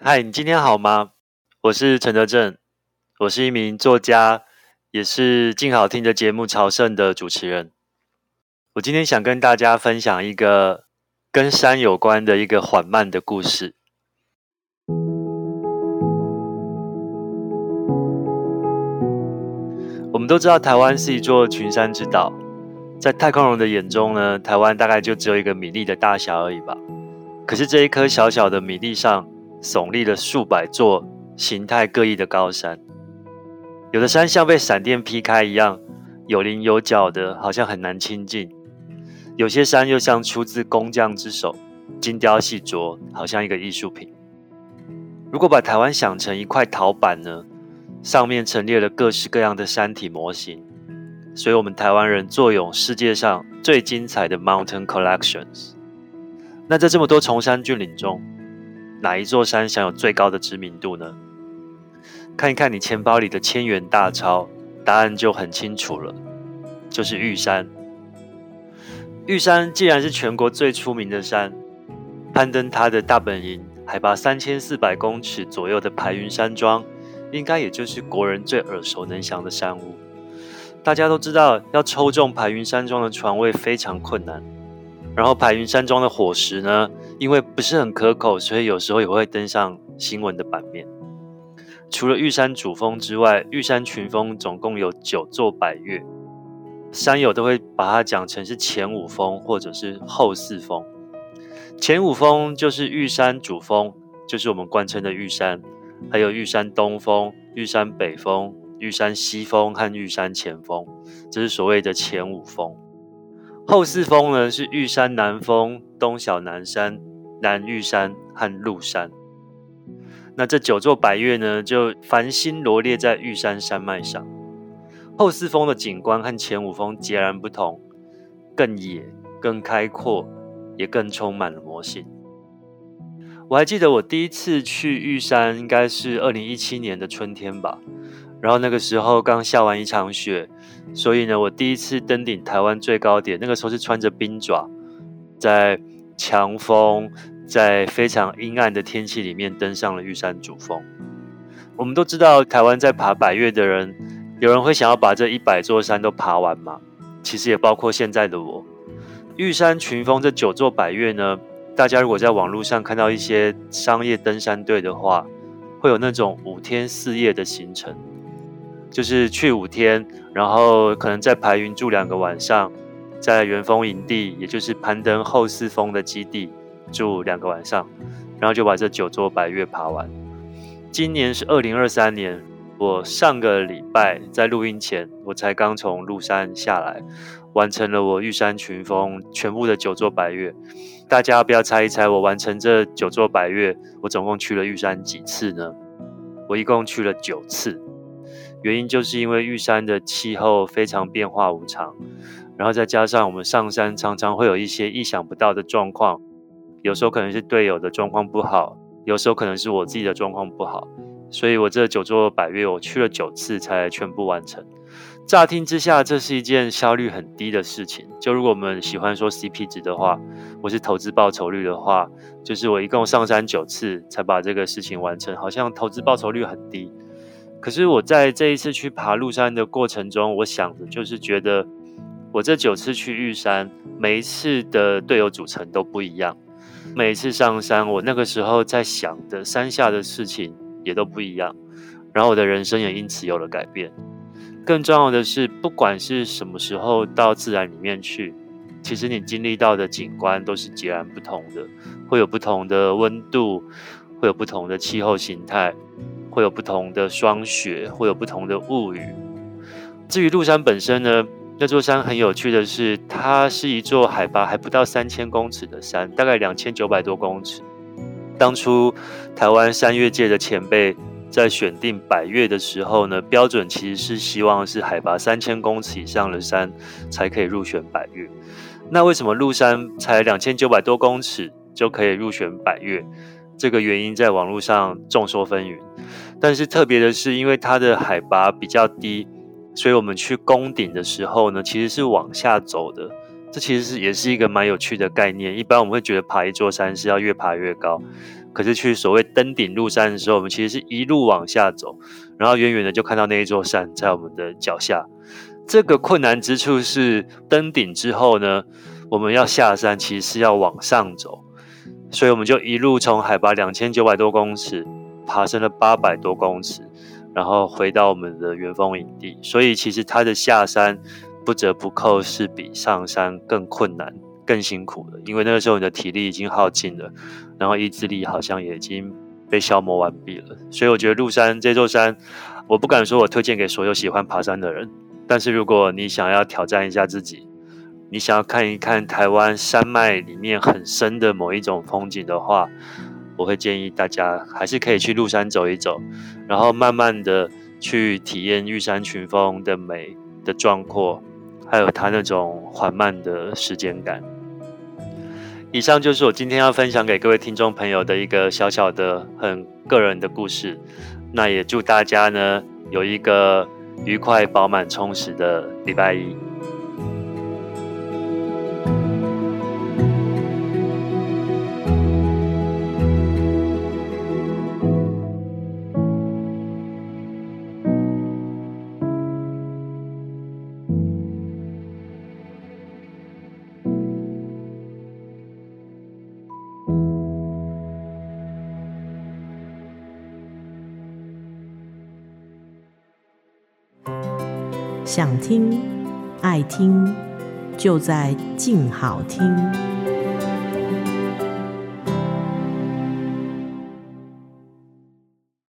嗨，你今天好吗？我是陈德正，我是一名作家，也是静好听的节目《朝圣》的主持人。我今天想跟大家分享一个跟山有关的一个缓慢的故事。我们都知道，台湾是一座群山之岛，在太空人的眼中呢，台湾大概就只有一个米粒的大小而已吧。可是这一颗小小的米粒上，耸立了数百座形态各异的高山，有的山像被闪电劈开一样，有棱有角的，好像很难亲近；有些山又像出自工匠之手，精雕细琢，好像一个艺术品。如果把台湾想成一块陶板呢，上面陈列了各式各样的山体模型，所以我们台湾人坐拥世界上最精彩的 Mountain Collections。那在这么多崇山峻岭中，哪一座山享有最高的知名度呢？看一看你钱包里的千元大钞，答案就很清楚了，就是玉山。玉山既然是全国最出名的山，攀登它的大本营，海拔三千四百公尺左右的排云山庄，应该也就是国人最耳熟能详的山屋。大家都知道，要抽中排云山庄的床位非常困难。然后白云山庄的伙食呢，因为不是很可口，所以有时候也会登上新闻的版面。除了玉山主峰之外，玉山群峰总共有九座百岳，山友都会把它讲成是前五峰或者是后四峰。前五峰就是玉山主峰，就是我们惯称的玉山，还有玉山东峰、玉山北峰、玉山西峰和玉山前峰，这是所谓的前五峰。后四峰呢，是玉山南峰、东小南山、南玉山和鹿山。那这九座白岳呢，就繁星罗列在玉山山脉上。后四峰的景观和前五峰截然不同，更野、更开阔，也更充满了魔性。我还记得我第一次去玉山，应该是二零一七年的春天吧。然后那个时候刚下完一场雪，所以呢，我第一次登顶台湾最高点。那个时候是穿着冰爪，在强风、在非常阴暗的天气里面登上了玉山主峰。我们都知道，台湾在爬百岳的人，有人会想要把这一百座山都爬完吗？其实也包括现在的我。玉山群峰这九座百岳呢，大家如果在网络上看到一些商业登山队的话，会有那种五天四夜的行程。就是去五天，然后可能在排云住两个晚上，在元峰营地，也就是攀登后四峰的基地住两个晚上，然后就把这九座百岳爬完。今年是二零二三年，我上个礼拜在录音前，我才刚从鹿山下来，完成了我玉山群峰全部的九座百岳。大家不要猜一猜，我完成这九座百岳，我总共去了玉山几次呢？我一共去了九次。原因就是因为玉山的气候非常变化无常，然后再加上我们上山常常会有一些意想不到的状况，有时候可能是队友的状况不好，有时候可能是我自己的状况不好，所以我这九座百岳我去了九次才全部完成。乍听之下，这是一件效率很低的事情。就如果我们喜欢说 CP 值的话，或是投资报酬率的话，就是我一共上山九次才把这个事情完成，好像投资报酬率很低。可是我在这一次去爬鹿山的过程中，我想的就是觉得，我这九次去玉山，每一次的队友组成都不一样，每一次上山，我那个时候在想的山下的事情也都不一样，然后我的人生也因此有了改变。更重要的是，不管是什么时候到自然里面去，其实你经历到的景观都是截然不同的，会有不同的温度，会有不同的气候形态。会有不同的霜雪，会有不同的雾雨。至于鹿山本身呢，那座山很有趣的是，它是一座海拔还不到三千公尺的山，大概两千九百多公尺。当初台湾山岳界的前辈在选定百岳的时候呢，标准其实是希望是海拔三千公尺以上的山才可以入选百岳。那为什么鹿山才两千九百多公尺就可以入选百岳？这个原因在网络上众说纷纭。但是特别的是，因为它的海拔比较低，所以我们去攻顶的时候呢，其实是往下走的。这其实是也是一个蛮有趣的概念。一般我们会觉得爬一座山是要越爬越高，可是去所谓登顶入山的时候，我们其实是一路往下走，然后远远的就看到那一座山在我们的脚下。这个困难之处是登顶之后呢，我们要下山，其实是要往上走，所以我们就一路从海拔两千九百多公尺爬升了八百多公尺，然后回到我们的元丰营地。所以其实它的下山不折不扣是比上山更困难、更辛苦的，因为那个时候你的体力已经耗尽了，然后意志力好像也已经被消磨完毕了。所以我觉得鹿山这座山，我不敢说我推荐给所有喜欢爬山的人。但是如果你想要挑战一下自己，你想要看一看台湾山脉里面很深的某一种风景的话，我会建议大家还是可以去鹿山走一走，然后慢慢的去体验玉山群峰的美的壮阔，还有他那种缓慢的时间感。以上就是我今天要分享给各位听众朋友的一个小小的、很个人的故事。那也祝大家呢有一个。愉快、饱满、充实的礼拜一。想听、爱听，就在静好听。